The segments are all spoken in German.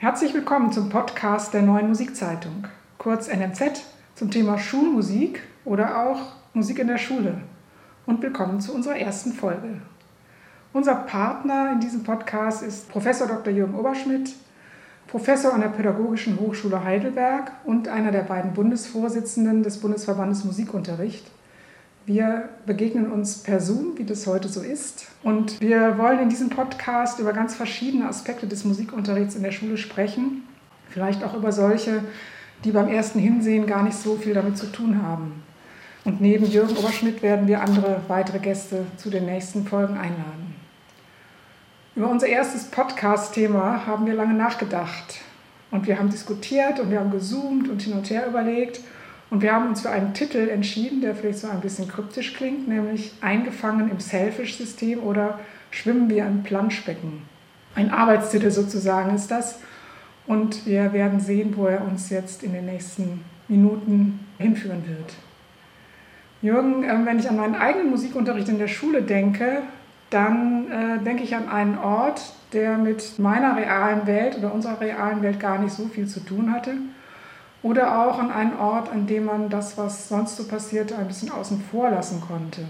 Herzlich willkommen zum Podcast der Neuen Musikzeitung, kurz NMZ, zum Thema Schulmusik oder auch Musik in der Schule. Und willkommen zu unserer ersten Folge. Unser Partner in diesem Podcast ist Professor Dr. Jürgen Oberschmidt, Professor an der Pädagogischen Hochschule Heidelberg und einer der beiden Bundesvorsitzenden des Bundesverbandes Musikunterricht. Wir begegnen uns per Zoom, wie das heute so ist. Und wir wollen in diesem Podcast über ganz verschiedene Aspekte des Musikunterrichts in der Schule sprechen. Vielleicht auch über solche, die beim ersten Hinsehen gar nicht so viel damit zu tun haben. Und neben Jürgen Oberschmidt werden wir andere weitere Gäste zu den nächsten Folgen einladen. Über unser erstes Podcast-Thema haben wir lange nachgedacht. Und wir haben diskutiert und wir haben gezoomt und hin und her überlegt. Und wir haben uns für einen Titel entschieden, der vielleicht so ein bisschen kryptisch klingt, nämlich Eingefangen im Selfish-System oder Schwimmen wir im Planschbecken. Ein Arbeitstitel sozusagen ist das. Und wir werden sehen, wo er uns jetzt in den nächsten Minuten hinführen wird. Jürgen, ähm, wenn ich an meinen eigenen Musikunterricht in der Schule denke, dann äh, denke ich an einen Ort, der mit meiner realen Welt oder unserer realen Welt gar nicht so viel zu tun hatte oder auch an einen Ort, an dem man das, was sonst so passierte, ein bisschen außen vor lassen konnte.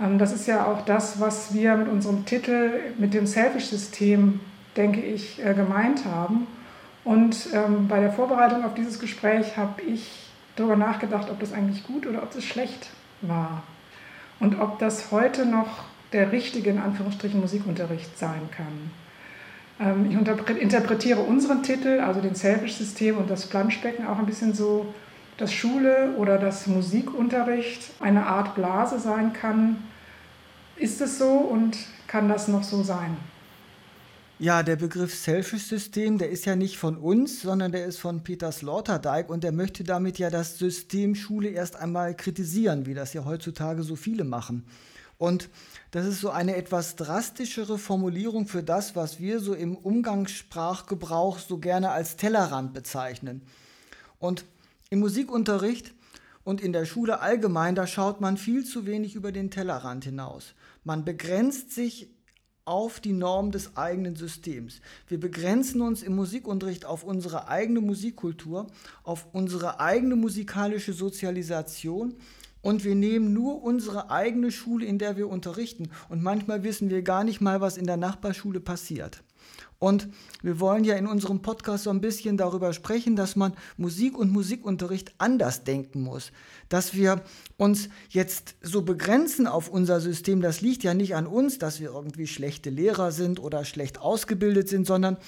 Ähm, das ist ja auch das, was wir mit unserem Titel, mit dem Selfish-System, denke ich, äh, gemeint haben. Und ähm, bei der Vorbereitung auf dieses Gespräch habe ich darüber nachgedacht, ob das eigentlich gut oder ob das schlecht war. Und ob das heute noch der richtige, in Anführungsstrichen, Musikunterricht sein kann. Ähm, ich interpretiere unseren Titel, also den Selfish-System und das Planschbecken auch ein bisschen so, dass Schule oder das Musikunterricht eine Art Blase sein kann. Ist es so und kann das noch so sein? Ja, der Begriff Selfish-System, der ist ja nicht von uns, sondern der ist von Peter Sloterdijk und der möchte damit ja das System Schule erst einmal kritisieren, wie das ja heutzutage so viele machen. Und das ist so eine etwas drastischere Formulierung für das, was wir so im Umgangssprachgebrauch so gerne als Tellerrand bezeichnen. Und im Musikunterricht und in der Schule allgemein, da schaut man viel zu wenig über den Tellerrand hinaus. Man begrenzt sich auf die Norm des eigenen Systems. Wir begrenzen uns im Musikunterricht auf unsere eigene Musikkultur, auf unsere eigene musikalische Sozialisation und wir nehmen nur unsere eigene Schule, in der wir unterrichten. Und manchmal wissen wir gar nicht mal, was in der Nachbarschule passiert. Und wir wollen ja in unserem Podcast so ein bisschen darüber sprechen, dass man Musik und Musikunterricht anders denken muss. Dass wir uns jetzt so begrenzen auf unser System, das liegt ja nicht an uns, dass wir irgendwie schlechte Lehrer sind oder schlecht ausgebildet sind, sondern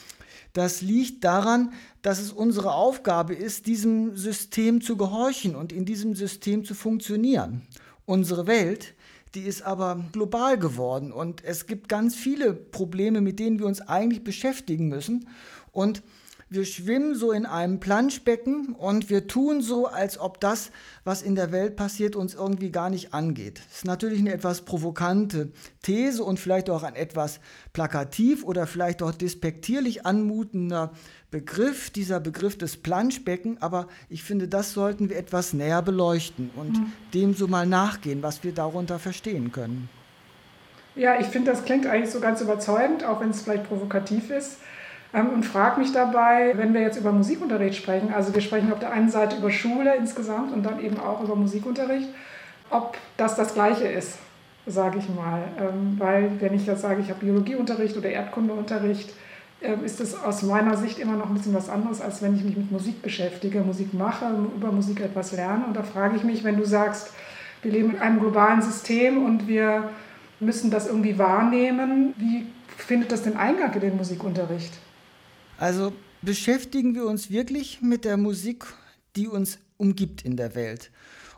das liegt daran, dass es unsere Aufgabe ist, diesem System zu gehorchen und in diesem System zu funktionieren. Unsere Welt, die ist aber global geworden und es gibt ganz viele Probleme, mit denen wir uns eigentlich beschäftigen müssen. Und wir schwimmen so in einem Planschbecken und wir tun so, als ob das, was in der Welt passiert, uns irgendwie gar nicht angeht. Das ist natürlich eine etwas provokante These und vielleicht auch ein etwas plakativ oder vielleicht auch despektierlich anmutender Begriff, dieser Begriff des Planschbecken, aber ich finde, das sollten wir etwas näher beleuchten und mhm. dem so mal nachgehen, was wir darunter verstehen können. Ja, ich finde, das klingt eigentlich so ganz überzeugend, auch wenn es vielleicht provokativ ist. Ähm, und frage mich dabei, wenn wir jetzt über Musikunterricht sprechen, also wir sprechen auf der einen Seite über Schule insgesamt und dann eben auch über Musikunterricht, ob das das Gleiche ist, sage ich mal. Ähm, weil wenn ich jetzt sage, ich habe Biologieunterricht oder Erdkundeunterricht, ähm, ist das aus meiner Sicht immer noch ein bisschen was anderes, als wenn ich mich mit Musik beschäftige, Musik mache, über Musik etwas lerne. Und da frage ich mich, wenn du sagst, wir leben in einem globalen System und wir müssen das irgendwie wahrnehmen, wie findet das den Eingang in den Musikunterricht? Also beschäftigen wir uns wirklich mit der Musik, die uns umgibt in der Welt.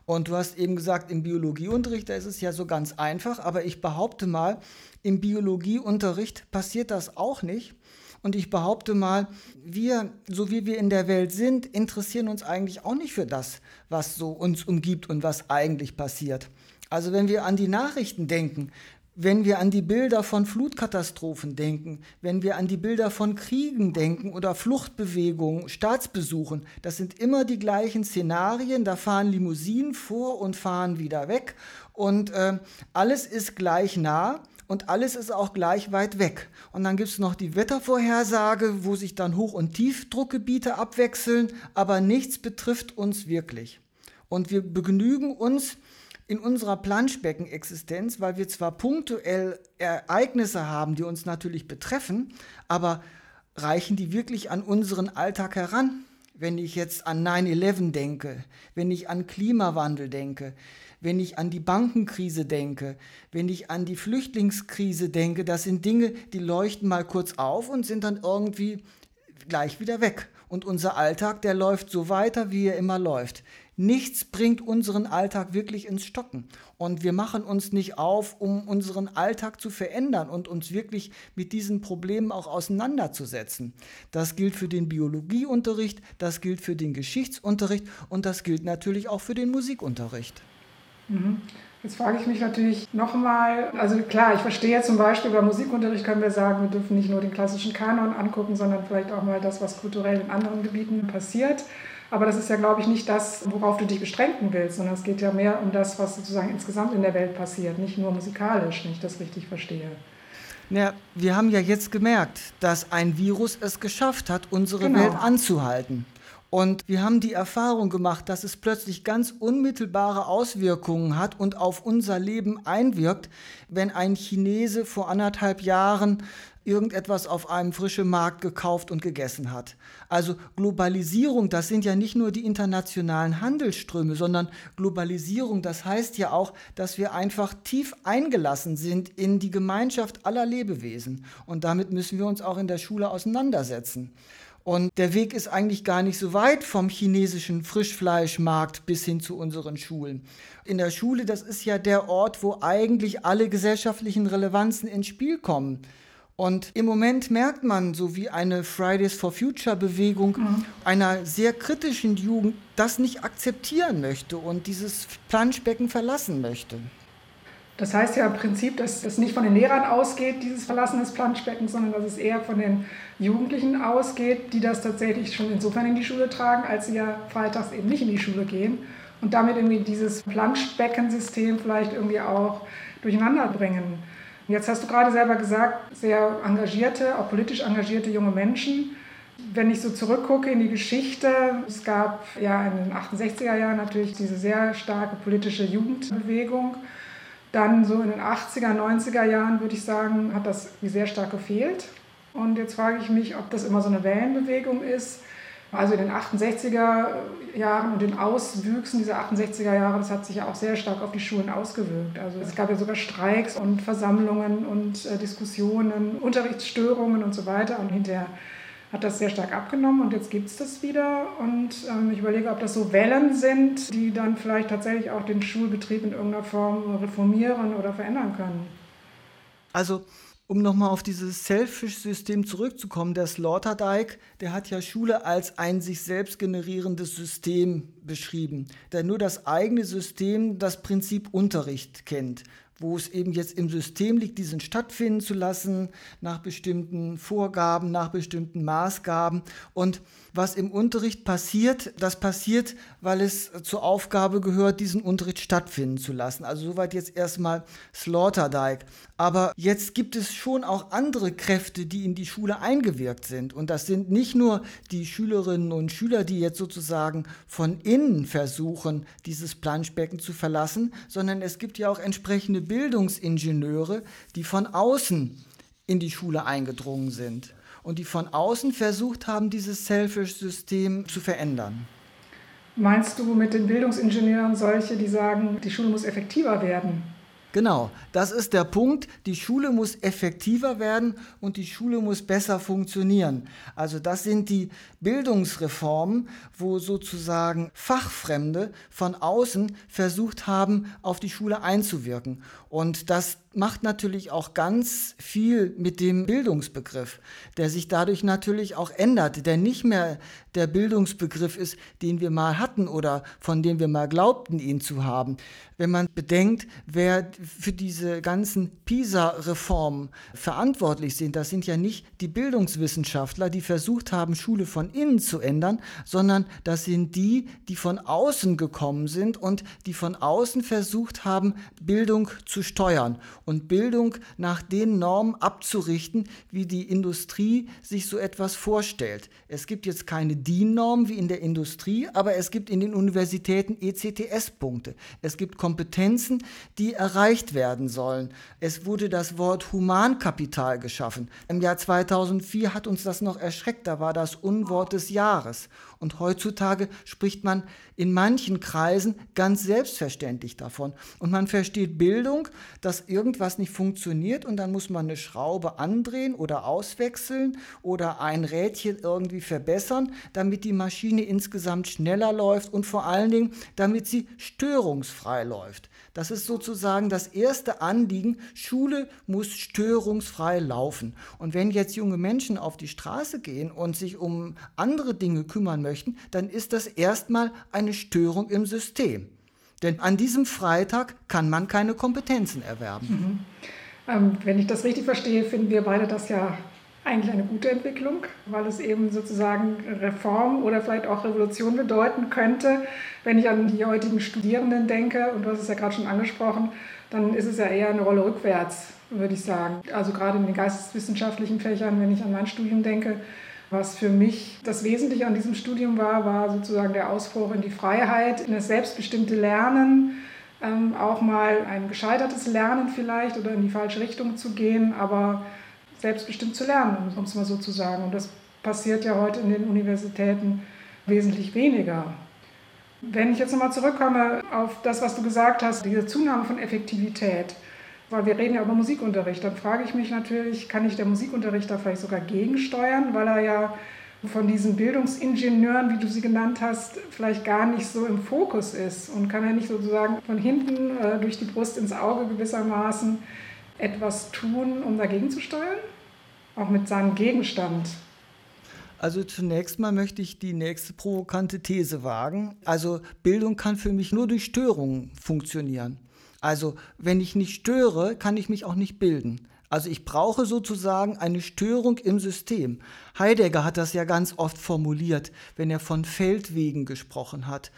Und du hast eben gesagt, im Biologieunterricht, da ist es ja so ganz einfach, aber ich behaupte mal, im Biologieunterricht passiert das auch nicht. Und ich behaupte mal, wir, so wie wir in der Welt sind, interessieren uns eigentlich auch nicht für das, was so uns umgibt und was eigentlich passiert. Also wenn wir an die Nachrichten denken, wenn wir an die Bilder von Flutkatastrophen denken, wenn wir an die Bilder von Kriegen denken oder Fluchtbewegungen, Staatsbesuchen, das sind immer die gleichen Szenarien. Da fahren Limousinen vor und fahren wieder weg und äh, alles ist gleich nah und alles ist auch gleich weit weg. Und dann gibt es noch die Wettervorhersage, wo sich dann Hoch- und Tiefdruckgebiete abwechseln, aber nichts betrifft uns wirklich. Und wir begnügen uns in unserer Planschbeckenexistenz, weil wir zwar punktuell Ereignisse haben, die uns natürlich betreffen, aber reichen die wirklich an unseren Alltag heran? Wenn ich jetzt an 9-11 denke, wenn ich an Klimawandel denke, wenn ich an die Bankenkrise denke, wenn ich an die Flüchtlingskrise denke, das sind Dinge, die leuchten mal kurz auf und sind dann irgendwie gleich wieder weg. Und unser Alltag, der läuft so weiter, wie er immer läuft. Nichts bringt unseren Alltag wirklich ins Stocken. Und wir machen uns nicht auf, um unseren Alltag zu verändern und uns wirklich mit diesen Problemen auch auseinanderzusetzen. Das gilt für den Biologieunterricht, das gilt für den Geschichtsunterricht und das gilt natürlich auch für den Musikunterricht. Mhm. Jetzt frage ich mich natürlich nochmal, also klar, ich verstehe zum Beispiel beim Musikunterricht können wir sagen, wir dürfen nicht nur den klassischen Kanon angucken, sondern vielleicht auch mal das, was kulturell in anderen Gebieten passiert. Aber das ist ja, glaube ich, nicht das, worauf du dich beschränken willst, sondern es geht ja mehr um das, was sozusagen insgesamt in der Welt passiert, nicht nur musikalisch, wenn ich das richtig verstehe. Ja, wir haben ja jetzt gemerkt, dass ein Virus es geschafft hat, unsere genau. Welt anzuhalten. Und wir haben die Erfahrung gemacht, dass es plötzlich ganz unmittelbare Auswirkungen hat und auf unser Leben einwirkt, wenn ein Chinese vor anderthalb Jahren irgendetwas auf einem frischen Markt gekauft und gegessen hat. Also Globalisierung, das sind ja nicht nur die internationalen Handelsströme, sondern Globalisierung, das heißt ja auch, dass wir einfach tief eingelassen sind in die Gemeinschaft aller Lebewesen. Und damit müssen wir uns auch in der Schule auseinandersetzen. Und der Weg ist eigentlich gar nicht so weit vom chinesischen Frischfleischmarkt bis hin zu unseren Schulen. In der Schule, das ist ja der Ort, wo eigentlich alle gesellschaftlichen Relevanzen ins Spiel kommen. Und im Moment merkt man, so wie eine Fridays for Future Bewegung mhm. einer sehr kritischen Jugend das nicht akzeptieren möchte und dieses Planschbecken verlassen möchte. Das heißt ja im Prinzip, dass das nicht von den Lehrern ausgeht, dieses Verlassen des Planschbeckens, sondern dass es eher von den Jugendlichen ausgeht, die das tatsächlich schon insofern in die Schule tragen, als sie ja freitags eben nicht in die Schule gehen und damit irgendwie dieses Planschbeckensystem vielleicht irgendwie auch durcheinander bringen. Jetzt hast du gerade selber gesagt, sehr engagierte, auch politisch engagierte junge Menschen. Wenn ich so zurückgucke in die Geschichte, es gab ja in den 68er Jahren natürlich diese sehr starke politische Jugendbewegung. Dann so in den 80er, 90er Jahren würde ich sagen, hat das sehr stark gefehlt. Und jetzt frage ich mich, ob das immer so eine Wellenbewegung ist. Also in den 68er Jahren und den Auswüchsen dieser 68er Jahre, das hat sich ja auch sehr stark auf die Schulen ausgewirkt. Also es gab ja sogar Streiks und Versammlungen und äh, Diskussionen, Unterrichtsstörungen und so weiter. Und hinterher hat das sehr stark abgenommen und jetzt gibt es das wieder. Und ähm, ich überlege, ob das so Wellen sind, die dann vielleicht tatsächlich auch den Schulbetrieb in irgendeiner Form reformieren oder verändern können. Also um nochmal auf dieses Selfish-System zurückzukommen, der Sloterdijk, der hat ja Schule als ein sich selbst generierendes System beschrieben, der nur das eigene System, das Prinzip Unterricht kennt wo es eben jetzt im System liegt, diesen stattfinden zu lassen, nach bestimmten Vorgaben, nach bestimmten Maßgaben. Und was im Unterricht passiert, das passiert, weil es zur Aufgabe gehört, diesen Unterricht stattfinden zu lassen. Also soweit jetzt erstmal Sloterdijk. Aber jetzt gibt es schon auch andere Kräfte, die in die Schule eingewirkt sind. Und das sind nicht nur die Schülerinnen und Schüler, die jetzt sozusagen von innen versuchen, dieses Planschbecken zu verlassen, sondern es gibt ja auch entsprechende Bildungsingenieure, die von außen in die Schule eingedrungen sind und die von außen versucht haben, dieses Selfish-System zu verändern. Meinst du mit den Bildungsingenieuren solche, die sagen, die Schule muss effektiver werden? Genau, das ist der Punkt. Die Schule muss effektiver werden und die Schule muss besser funktionieren. Also das sind die Bildungsreformen, wo sozusagen Fachfremde von außen versucht haben, auf die Schule einzuwirken. Und das macht natürlich auch ganz viel mit dem Bildungsbegriff, der sich dadurch natürlich auch ändert, der nicht mehr der Bildungsbegriff ist, den wir mal hatten oder von dem wir mal glaubten, ihn zu haben. Wenn man bedenkt, wer für diese ganzen PISA-Reformen verantwortlich sind, das sind ja nicht die Bildungswissenschaftler, die versucht haben, Schule von innen zu ändern, sondern das sind die, die von außen gekommen sind und die von außen versucht haben, Bildung zu steuern. Und Bildung nach den Normen abzurichten, wie die Industrie sich so etwas vorstellt. Es gibt jetzt keine DIN-Norm wie in der Industrie, aber es gibt in den Universitäten ECTS-Punkte. Es gibt Kompetenzen, die erreicht werden sollen. Es wurde das Wort Humankapital geschaffen. Im Jahr 2004 hat uns das noch erschreckt, da war das Unwort des Jahres. Und heutzutage spricht man in manchen Kreisen ganz selbstverständlich davon. Und man versteht Bildung, dass irgendwas nicht funktioniert und dann muss man eine Schraube andrehen oder auswechseln oder ein Rädchen irgendwie verbessern, damit die Maschine insgesamt schneller läuft und vor allen Dingen, damit sie störungsfrei läuft. Das ist sozusagen das erste Anliegen. Schule muss störungsfrei laufen. Und wenn jetzt junge Menschen auf die Straße gehen und sich um andere Dinge kümmern möchten, dann ist das erstmal eine Störung im System. Denn an diesem Freitag kann man keine Kompetenzen erwerben. Mhm. Ähm, wenn ich das richtig verstehe, finden wir beide das ja eigentlich eine gute Entwicklung, weil es eben sozusagen Reform oder vielleicht auch Revolution bedeuten könnte. Wenn ich an die heutigen Studierenden denke, und du hast es ja gerade schon angesprochen, dann ist es ja eher eine Rolle rückwärts, würde ich sagen. Also gerade in den geisteswissenschaftlichen Fächern, wenn ich an mein Studium denke, was für mich das Wesentliche an diesem Studium war, war sozusagen der Ausbruch in die Freiheit, in das selbstbestimmte Lernen, ähm, auch mal ein gescheitertes Lernen vielleicht oder in die falsche Richtung zu gehen, aber selbstbestimmt zu lernen, um es mal so zu sagen. Und das passiert ja heute in den Universitäten wesentlich weniger. Wenn ich jetzt nochmal zurückkomme auf das, was du gesagt hast, diese Zunahme von Effektivität, weil wir reden ja über Musikunterricht, dann frage ich mich natürlich, kann ich der Musikunterricht da vielleicht sogar gegensteuern, weil er ja von diesen Bildungsingenieuren, wie du sie genannt hast, vielleicht gar nicht so im Fokus ist und kann er nicht sozusagen von hinten äh, durch die Brust ins Auge gewissermaßen etwas tun, um dagegen zu steuern? Auch mit seinem Gegenstand. Also zunächst mal möchte ich die nächste provokante These wagen. Also Bildung kann für mich nur durch Störungen funktionieren. Also wenn ich nicht störe, kann ich mich auch nicht bilden. Also ich brauche sozusagen eine Störung im System. Heidegger hat das ja ganz oft formuliert, wenn er von Feldwegen gesprochen hat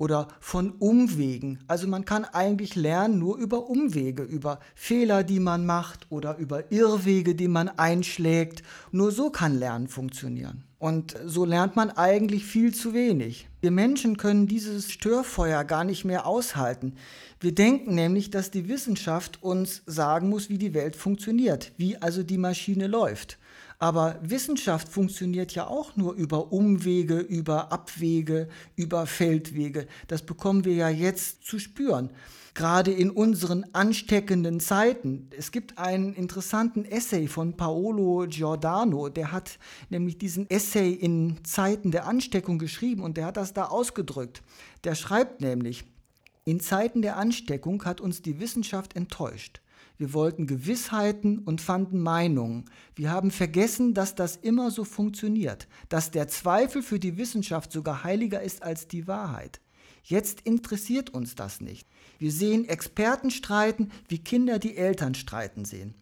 oder von Umwegen. Also man kann eigentlich lernen nur über Umwege, über Fehler, die man macht oder über Irrwege, die man einschlägt. Nur so kann Lernen funktionieren. Und so lernt man eigentlich viel zu wenig. Wir Menschen können dieses Störfeuer gar nicht mehr aushalten. Wir denken nämlich, dass die Wissenschaft uns sagen muss, wie die Welt funktioniert, wie also die Maschine läuft. Aber Wissenschaft funktioniert ja auch nur über Umwege, über Abwege, über Feldwege. Das bekommen wir ja jetzt zu spüren. Gerade in unseren ansteckenden Zeiten. Es gibt einen interessanten Essay von Paolo Giordano, der hat nämlich diesen Essay in Zeiten der Ansteckung geschrieben und der hat das da ausgedrückt. Der schreibt nämlich, in Zeiten der Ansteckung hat uns die Wissenschaft enttäuscht. Wir wollten Gewissheiten und fanden Meinungen. Wir haben vergessen, dass das immer so funktioniert, dass der Zweifel für die Wissenschaft sogar heiliger ist als die Wahrheit. Jetzt interessiert uns das nicht. Wir sehen Experten streiten, wie Kinder die Eltern streiten sehen.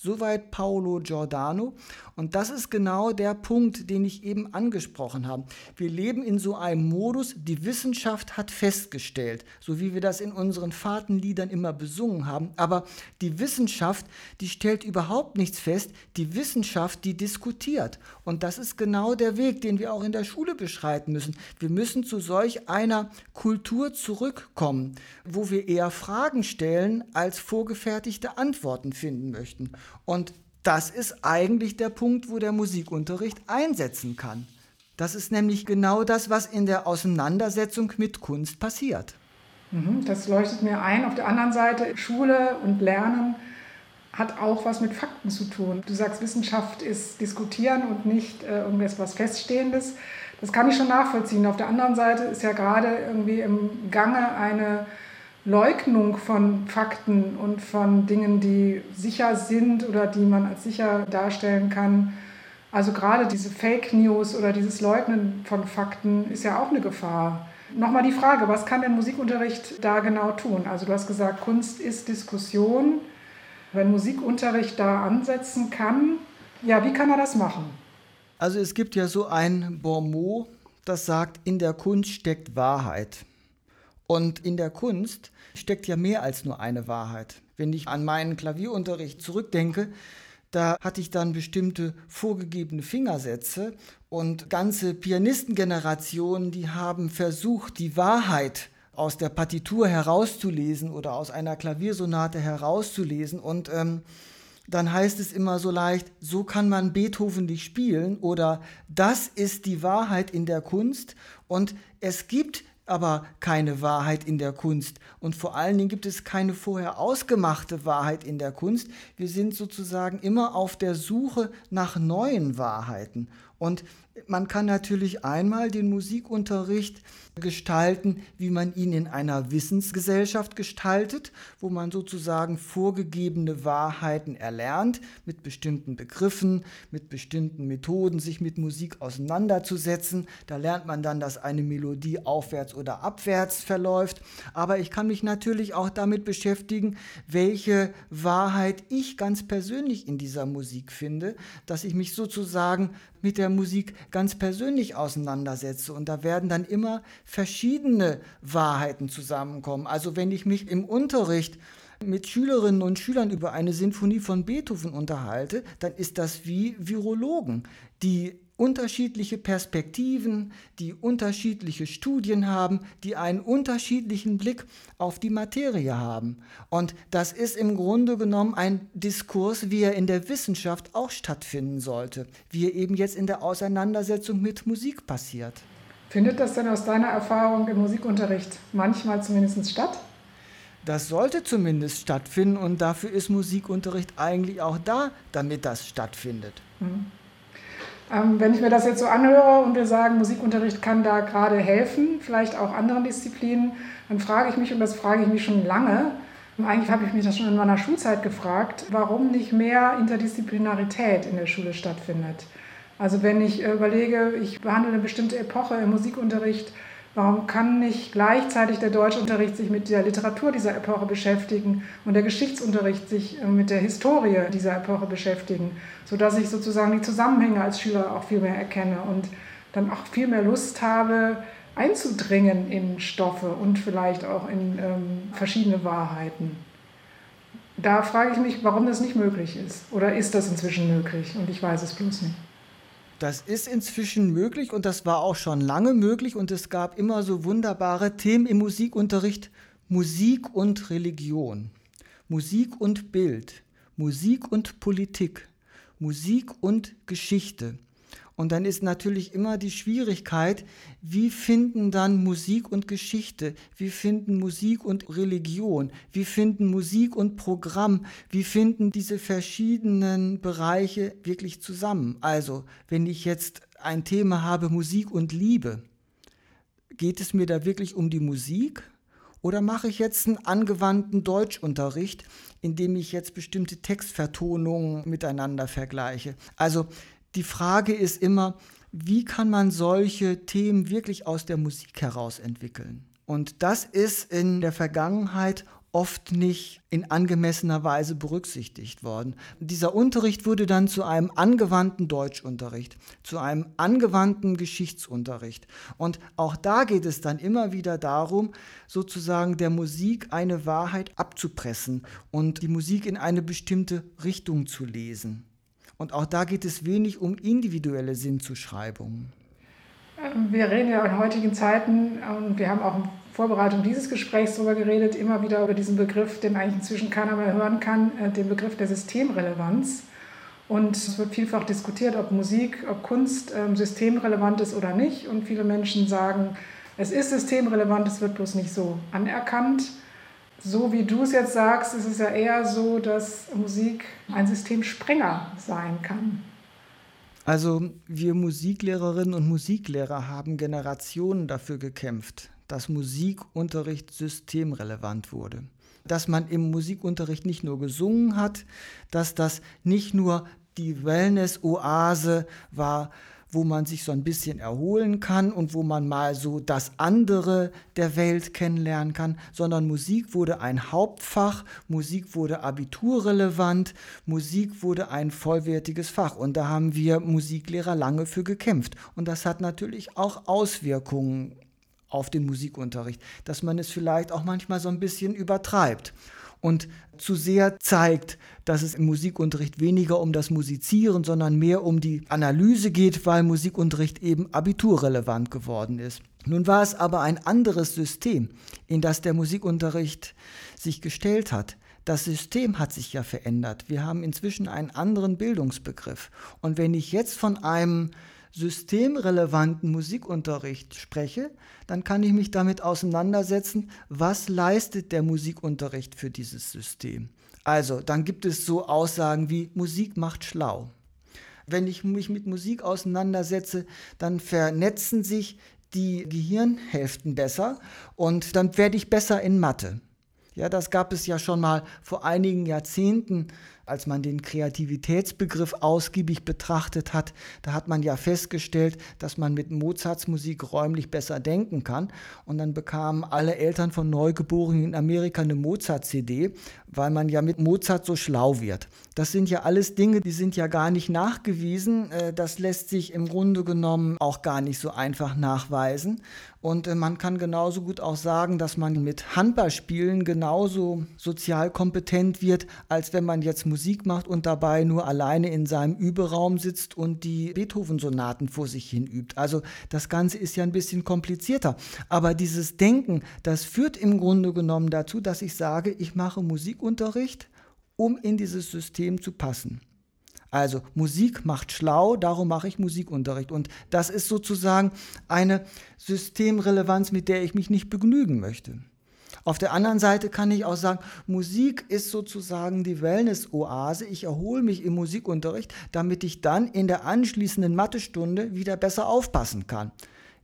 Soweit Paolo Giordano. Und das ist genau der Punkt, den ich eben angesprochen habe. Wir leben in so einem Modus, die Wissenschaft hat festgestellt, so wie wir das in unseren Fahrtenliedern immer besungen haben. Aber die Wissenschaft, die stellt überhaupt nichts fest. Die Wissenschaft, die diskutiert. Und das ist genau der Weg, den wir auch in der Schule beschreiten müssen. Wir müssen zu solch einer Kultur zurückkommen, wo wir eher Fragen stellen, als vorgefertigte Antworten finden möchten. Und das ist eigentlich der Punkt, wo der Musikunterricht einsetzen kann. Das ist nämlich genau das, was in der Auseinandersetzung mit Kunst passiert. Mhm, das leuchtet mir ein. Auf der anderen Seite, Schule und Lernen hat auch was mit Fakten zu tun. Du sagst, Wissenschaft ist diskutieren und nicht äh, irgendwas Feststehendes. Das kann ich schon nachvollziehen. Auf der anderen Seite ist ja gerade irgendwie im Gange eine Leugnung von Fakten und von Dingen, die sicher sind oder die man als sicher darstellen kann. Also gerade diese Fake News oder dieses Leugnen von Fakten ist ja auch eine Gefahr. Nochmal die Frage, was kann denn Musikunterricht da genau tun? Also du hast gesagt, Kunst ist Diskussion. Wenn Musikunterricht da ansetzen kann, ja, wie kann er das machen? Also es gibt ja so ein Bonmot, das sagt, in der Kunst steckt Wahrheit. Und in der Kunst steckt ja mehr als nur eine Wahrheit. Wenn ich an meinen Klavierunterricht zurückdenke, da hatte ich dann bestimmte vorgegebene Fingersätze und ganze Pianistengenerationen, die haben versucht, die Wahrheit aus der Partitur herauszulesen oder aus einer Klaviersonate herauszulesen. Und ähm, dann heißt es immer so leicht, so kann man Beethoven nicht spielen oder das ist die Wahrheit in der Kunst. Und es gibt aber keine Wahrheit in der Kunst. Und vor allen Dingen gibt es keine vorher ausgemachte Wahrheit in der Kunst. Wir sind sozusagen immer auf der Suche nach neuen Wahrheiten. Und man kann natürlich einmal den Musikunterricht gestalten, wie man ihn in einer Wissensgesellschaft gestaltet, wo man sozusagen vorgegebene Wahrheiten erlernt, mit bestimmten Begriffen, mit bestimmten Methoden, sich mit Musik auseinanderzusetzen. Da lernt man dann, dass eine Melodie aufwärts oder abwärts verläuft. Aber ich kann mich natürlich auch damit beschäftigen, welche Wahrheit ich ganz persönlich in dieser Musik finde, dass ich mich sozusagen mit der Musik ganz persönlich auseinandersetze. Und da werden dann immer verschiedene Wahrheiten zusammenkommen. Also wenn ich mich im Unterricht mit Schülerinnen und Schülern über eine Sinfonie von Beethoven unterhalte, dann ist das wie Virologen, die unterschiedliche Perspektiven, die unterschiedliche Studien haben, die einen unterschiedlichen Blick auf die Materie haben. Und das ist im Grunde genommen ein Diskurs, wie er in der Wissenschaft auch stattfinden sollte, wie er eben jetzt in der Auseinandersetzung mit Musik passiert. Findet das denn aus deiner Erfahrung im Musikunterricht manchmal zumindest statt? Das sollte zumindest stattfinden und dafür ist Musikunterricht eigentlich auch da, damit das stattfindet. Mhm. Ähm, wenn ich mir das jetzt so anhöre und wir sagen, Musikunterricht kann da gerade helfen, vielleicht auch anderen Disziplinen, dann frage ich mich, und das frage ich mich schon lange, eigentlich habe ich mich das schon in meiner Schulzeit gefragt, warum nicht mehr Interdisziplinarität in der Schule stattfindet. Also wenn ich überlege, ich behandle eine bestimmte Epoche im Musikunterricht, warum kann nicht gleichzeitig der Deutschunterricht sich mit der Literatur dieser Epoche beschäftigen und der Geschichtsunterricht sich äh, mit der Historie dieser Epoche beschäftigen, sodass ich sozusagen die Zusammenhänge als Schüler auch viel mehr erkenne und dann auch viel mehr Lust habe, einzudringen in Stoffe und vielleicht auch in ähm, verschiedene Wahrheiten. Da frage ich mich, warum das nicht möglich ist. Oder ist das inzwischen möglich? Und ich weiß es bloß nicht. Das ist inzwischen möglich und das war auch schon lange möglich und es gab immer so wunderbare Themen im Musikunterricht. Musik und Religion, Musik und Bild, Musik und Politik, Musik und Geschichte. Und dann ist natürlich immer die Schwierigkeit, wie finden dann Musik und Geschichte, wie finden Musik und Religion, wie finden Musik und Programm, wie finden diese verschiedenen Bereiche wirklich zusammen. Also, wenn ich jetzt ein Thema habe, Musik und Liebe, geht es mir da wirklich um die Musik? Oder mache ich jetzt einen angewandten Deutschunterricht, indem ich jetzt bestimmte Textvertonungen miteinander vergleiche? Also die Frage ist immer, wie kann man solche Themen wirklich aus der Musik heraus entwickeln? Und das ist in der Vergangenheit oft nicht in angemessener Weise berücksichtigt worden. Dieser Unterricht wurde dann zu einem angewandten Deutschunterricht, zu einem angewandten Geschichtsunterricht. Und auch da geht es dann immer wieder darum, sozusagen der Musik eine Wahrheit abzupressen und die Musik in eine bestimmte Richtung zu lesen. Und auch da geht es wenig um individuelle Sinnzuschreibungen. Ähm, wir reden ja in heutigen Zeiten, und wir haben auch in Vorbereitung dieses Gesprächs darüber geredet, immer wieder über diesen Begriff, den eigentlich inzwischen keiner mehr hören kann, äh, den Begriff der Systemrelevanz. Und es wird vielfach diskutiert, ob Musik, ob Kunst ähm, systemrelevant ist oder nicht. Und viele Menschen sagen, es ist systemrelevant, es wird bloß nicht so anerkannt so wie du es jetzt sagst, ist es ja eher so, dass Musik ein Systemsprenger sein kann. Also wir Musiklehrerinnen und Musiklehrer haben Generationen dafür gekämpft, dass Musikunterricht systemrelevant wurde. Dass man im Musikunterricht nicht nur gesungen hat, dass das nicht nur die Wellness-Oase war, wo man sich so ein bisschen erholen kann und wo man mal so das andere der Welt kennenlernen kann, sondern Musik wurde ein Hauptfach, Musik wurde abiturrelevant, Musik wurde ein vollwertiges Fach und da haben wir Musiklehrer lange für gekämpft und das hat natürlich auch Auswirkungen auf den Musikunterricht, dass man es vielleicht auch manchmal so ein bisschen übertreibt. Und zu sehr zeigt, dass es im Musikunterricht weniger um das Musizieren, sondern mehr um die Analyse geht, weil Musikunterricht eben abiturrelevant geworden ist. Nun war es aber ein anderes System, in das der Musikunterricht sich gestellt hat. Das System hat sich ja verändert. Wir haben inzwischen einen anderen Bildungsbegriff. Und wenn ich jetzt von einem systemrelevanten Musikunterricht spreche, dann kann ich mich damit auseinandersetzen, was leistet der Musikunterricht für dieses System. Also, dann gibt es so Aussagen wie Musik macht schlau. Wenn ich mich mit Musik auseinandersetze, dann vernetzen sich die Gehirnhälften besser und dann werde ich besser in Mathe. Ja, das gab es ja schon mal vor einigen Jahrzehnten als man den Kreativitätsbegriff ausgiebig betrachtet hat, da hat man ja festgestellt, dass man mit Mozarts Musik räumlich besser denken kann. Und dann bekamen alle Eltern von Neugeborenen in Amerika eine Mozart-CD, weil man ja mit Mozart so schlau wird. Das sind ja alles Dinge, die sind ja gar nicht nachgewiesen. Äh, das lässt sich im Grunde genommen auch gar nicht so einfach nachweisen. Und äh, man kann genauso gut auch sagen, dass man mit Handballspielen genauso sozial kompetent wird, als wenn man jetzt Musik macht und dabei nur alleine in seinem Überaum sitzt und die Beethoven-Sonaten vor sich hin übt. Also das Ganze ist ja ein bisschen komplizierter. Aber dieses Denken, das führt im Grunde genommen dazu, dass ich sage, ich mache Musikunterricht, um in dieses System zu passen. Also Musik macht schlau, darum mache ich Musikunterricht. Und das ist sozusagen eine Systemrelevanz, mit der ich mich nicht begnügen möchte. Auf der anderen Seite kann ich auch sagen, Musik ist sozusagen die Wellness-Oase. Ich erhole mich im Musikunterricht, damit ich dann in der anschließenden Mathestunde wieder besser aufpassen kann.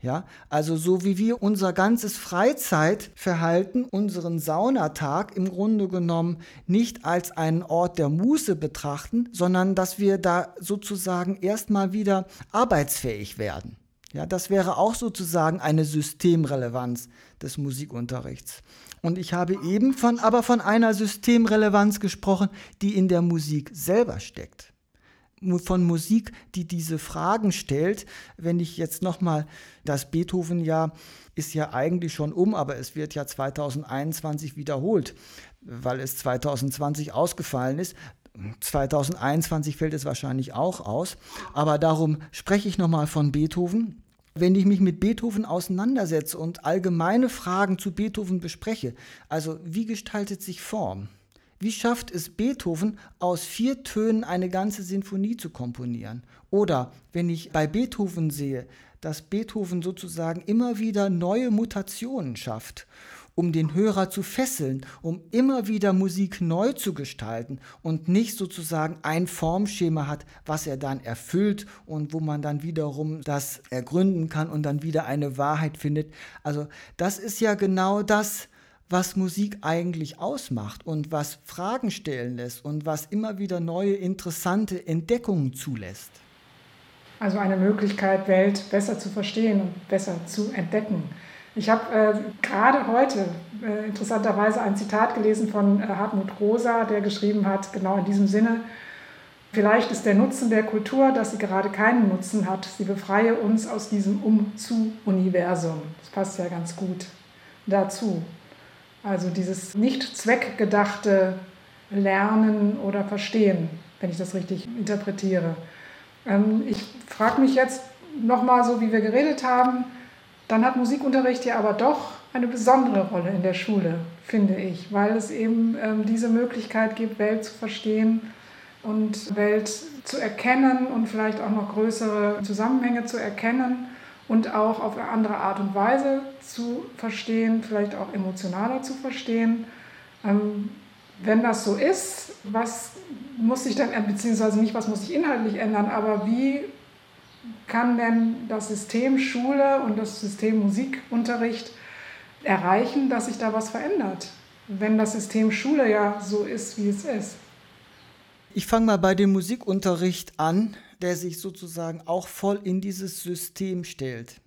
Ja, also so wie wir unser ganzes Freizeitverhalten, unseren Saunatag im Grunde genommen nicht als einen Ort der Muße betrachten, sondern dass wir da sozusagen erstmal wieder arbeitsfähig werden. Ja, das wäre auch sozusagen eine Systemrelevanz des Musikunterrichts. Und ich habe eben von, aber von einer Systemrelevanz gesprochen, die in der Musik selber steckt von Musik, die diese Fragen stellt. Wenn ich jetzt nochmal das Beethoven-Jahr ist ja eigentlich schon um, aber es wird ja 2021 wiederholt, weil es 2020 ausgefallen ist. 2021 fällt es wahrscheinlich auch aus. Aber darum spreche ich nochmal von Beethoven. Wenn ich mich mit Beethoven auseinandersetze und allgemeine Fragen zu Beethoven bespreche, also wie gestaltet sich Form? Wie schafft es Beethoven, aus vier Tönen eine ganze Sinfonie zu komponieren? Oder wenn ich bei Beethoven sehe, dass Beethoven sozusagen immer wieder neue Mutationen schafft, um den Hörer zu fesseln, um immer wieder Musik neu zu gestalten und nicht sozusagen ein Formschema hat, was er dann erfüllt und wo man dann wiederum das ergründen kann und dann wieder eine Wahrheit findet. Also das ist ja genau das, was Musik eigentlich ausmacht und was Fragen stellen lässt und was immer wieder neue interessante Entdeckungen zulässt. Also eine Möglichkeit, Welt besser zu verstehen und besser zu entdecken. Ich habe äh, gerade heute äh, interessanterweise ein Zitat gelesen von äh, Hartmut Rosa, der geschrieben hat, genau in diesem Sinne, vielleicht ist der Nutzen der Kultur, dass sie gerade keinen Nutzen hat, sie befreie uns aus diesem Um-zu-Universum. Das passt ja ganz gut dazu. Also dieses nicht zweckgedachte Lernen oder Verstehen, wenn ich das richtig interpretiere. Ähm, ich frage mich jetzt nochmal, so wie wir geredet haben, dann hat Musikunterricht ja aber doch eine besondere Rolle in der Schule, finde ich, weil es eben ähm, diese Möglichkeit gibt, Welt zu verstehen und Welt zu erkennen und vielleicht auch noch größere Zusammenhänge zu erkennen und auch auf eine andere Art und Weise zu verstehen, vielleicht auch emotionaler zu verstehen. Ähm, wenn das so ist, was muss sich dann, beziehungsweise nicht, was muss sich inhaltlich ändern, aber wie kann denn das System Schule und das System Musikunterricht erreichen, dass sich da was verändert, wenn das System Schule ja so ist, wie es ist? Ich fange mal bei dem Musikunterricht an der sich sozusagen auch voll in dieses System stellt.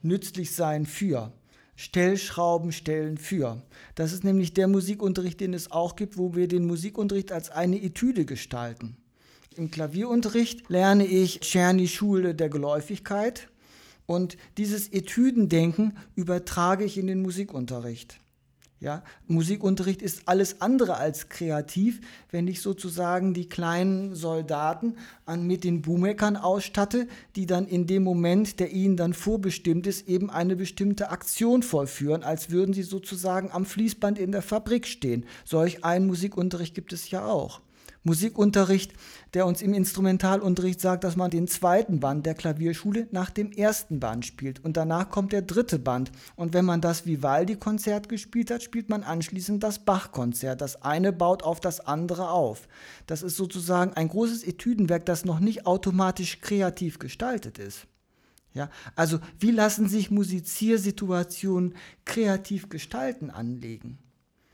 Nützlich sein für. Stellschrauben stellen für. Das ist nämlich der Musikunterricht, den es auch gibt, wo wir den Musikunterricht als eine Etüde gestalten. Im Klavierunterricht lerne ich Czerny Schule der Geläufigkeit und dieses Etüdendenken übertrage ich in den Musikunterricht. Ja, Musikunterricht ist alles andere als kreativ, wenn ich sozusagen die kleinen Soldaten an, mit den Buhmeckern ausstatte, die dann in dem Moment, der ihnen dann vorbestimmt ist, eben eine bestimmte Aktion vollführen, als würden sie sozusagen am Fließband in der Fabrik stehen. Solch einen Musikunterricht gibt es ja auch. Musikunterricht, der uns im Instrumentalunterricht sagt, dass man den zweiten Band der Klavierschule nach dem ersten Band spielt und danach kommt der dritte Band. Und wenn man das Vivaldi-Konzert gespielt hat, spielt man anschließend das Bach-Konzert. Das eine baut auf das andere auf. Das ist sozusagen ein großes Etüdenwerk, das noch nicht automatisch kreativ gestaltet ist. Ja, also wie lassen sich Musiziersituationen kreativ gestalten anlegen?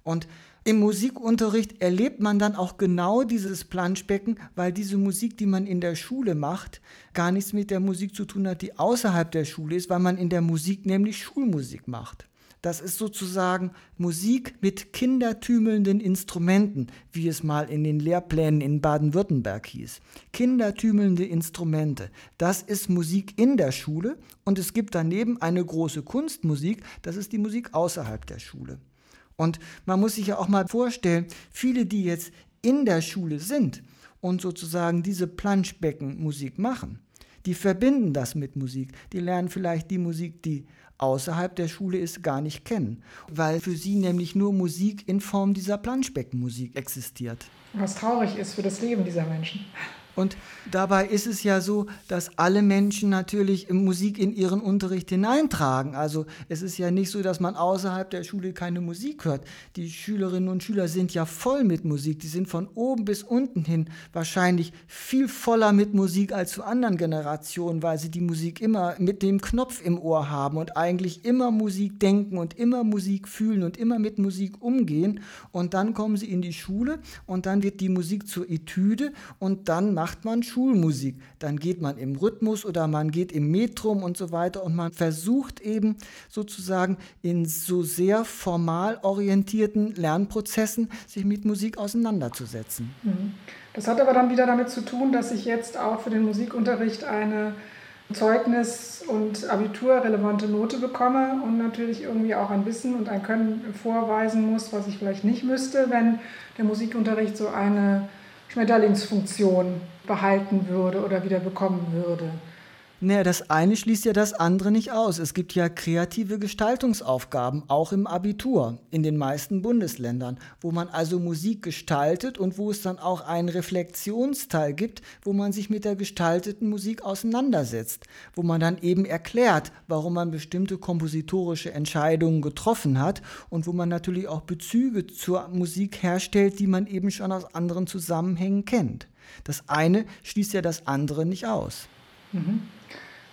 Und im Musikunterricht erlebt man dann auch genau dieses Planschbecken, weil diese Musik, die man in der Schule macht, gar nichts mit der Musik zu tun hat, die außerhalb der Schule ist, weil man in der Musik nämlich Schulmusik macht. Das ist sozusagen Musik mit kindertümelnden Instrumenten, wie es mal in den Lehrplänen in Baden-Württemberg hieß. Kindertümelnde Instrumente. Das ist Musik in der Schule und es gibt daneben eine große Kunstmusik, das ist die Musik außerhalb der Schule. Und man muss sich ja auch mal vorstellen, viele, die jetzt in der Schule sind und sozusagen diese Planschbeckenmusik machen, die verbinden das mit Musik. Die lernen vielleicht die Musik, die außerhalb der Schule ist, gar nicht kennen, weil für sie nämlich nur Musik in Form dieser Planschbeckenmusik existiert. Was traurig ist für das Leben dieser Menschen. Und dabei ist es ja so, dass alle Menschen natürlich Musik in ihren Unterricht hineintragen. Also es ist ja nicht so, dass man außerhalb der Schule keine Musik hört. Die Schülerinnen und Schüler sind ja voll mit Musik. Die sind von oben bis unten hin wahrscheinlich viel voller mit Musik als zu anderen Generationen, weil sie die Musik immer mit dem Knopf im Ohr haben und eigentlich immer Musik denken und immer Musik fühlen und immer mit Musik umgehen. Und dann kommen sie in die Schule und dann wird die Musik zur Etüde und dann macht macht man Schulmusik. Dann geht man im Rhythmus oder man geht im Metrum und so weiter und man versucht eben sozusagen in so sehr formal orientierten Lernprozessen sich mit Musik auseinanderzusetzen. Mhm. Das hat aber dann wieder damit zu tun, dass ich jetzt auch für den Musikunterricht eine Zeugnis- und Abiturrelevante Note bekomme und natürlich irgendwie auch ein Wissen und ein Können vorweisen muss, was ich vielleicht nicht müsste, wenn der Musikunterricht so eine Schmetterlingsfunktion behalten würde oder wieder bekommen würde. Naja, das eine schließt ja das andere nicht aus. Es gibt ja kreative Gestaltungsaufgaben, auch im Abitur, in den meisten Bundesländern, wo man also Musik gestaltet und wo es dann auch einen Reflexionsteil gibt, wo man sich mit der gestalteten Musik auseinandersetzt, wo man dann eben erklärt, warum man bestimmte kompositorische Entscheidungen getroffen hat und wo man natürlich auch Bezüge zur Musik herstellt, die man eben schon aus anderen Zusammenhängen kennt. Das eine schließt ja das andere nicht aus. Mhm.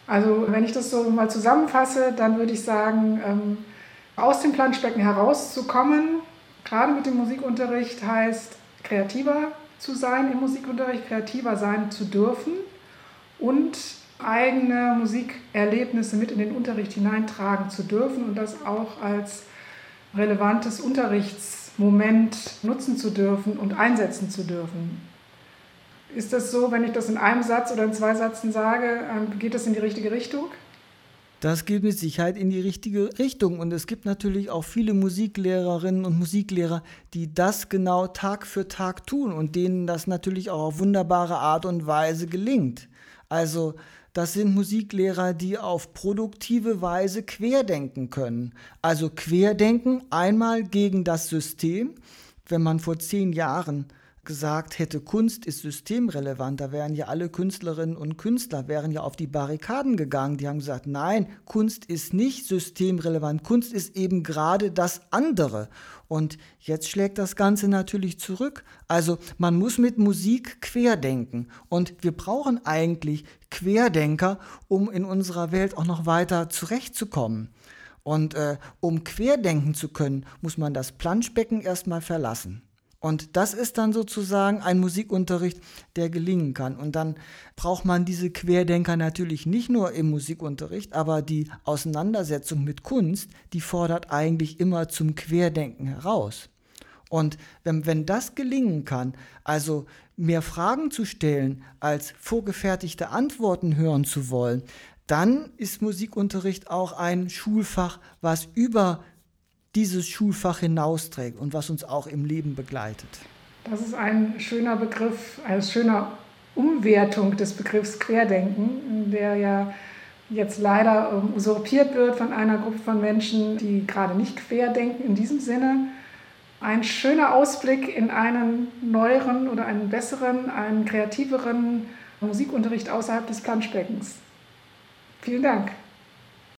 Also wenn ich das so mal zusammenfasse, dann würde ich sagen, ähm, aus dem Planschbecken herauszukommen, gerade mit dem Musikunterricht, heißt kreativer zu sein im Musikunterricht, kreativer sein zu dürfen und eigene Musikerlebnisse mit in den Unterricht hineintragen zu dürfen und das auch als relevantes Unterrichtsmoment nutzen zu dürfen und einsetzen zu dürfen. Ist das so, wenn ich das in einem Satz oder in zwei Sätzen sage, ähm, geht das in die richtige Richtung? Das geht mit Sicherheit in die richtige Richtung. Und es gibt natürlich auch viele Musiklehrerinnen und Musiklehrer, die das genau Tag für Tag tun und denen das natürlich auch auf wunderbare Art und Weise gelingt. Also das sind Musiklehrer, die auf produktive Weise querdenken können. Also querdenken einmal gegen das System. Wenn man vor zehn Jahren gesagt hätte, Kunst ist systemrelevant, da wären ja alle Künstlerinnen und Künstler wären ja auf die Barrikaden gegangen. Die haben gesagt, nein, Kunst ist nicht systemrelevant, Kunst ist eben gerade das andere. Und jetzt schlägt das Ganze natürlich zurück. Also man muss mit Musik querdenken. Und wir brauchen eigentlich Querdenker, um in unserer Welt auch noch weiter zurechtzukommen. Und äh, um querdenken zu können, muss man das Planschbecken erstmal verlassen. Und das ist dann sozusagen ein Musikunterricht, der gelingen kann. Und dann braucht man diese Querdenker natürlich nicht nur im Musikunterricht, aber die Auseinandersetzung mit Kunst, die fordert eigentlich immer zum Querdenken heraus. Und wenn, wenn das gelingen kann, also mehr Fragen zu stellen, als vorgefertigte Antworten hören zu wollen, dann ist Musikunterricht auch ein Schulfach, was über dieses Schulfach hinausträgt und was uns auch im Leben begleitet. Das ist ein schöner Begriff, eine schöne Umwertung des Begriffs Querdenken, der ja jetzt leider ähm, usurpiert wird von einer Gruppe von Menschen, die gerade nicht querdenken in diesem Sinne. Ein schöner Ausblick in einen neueren oder einen besseren, einen kreativeren Musikunterricht außerhalb des Planschbeckens. Vielen Dank.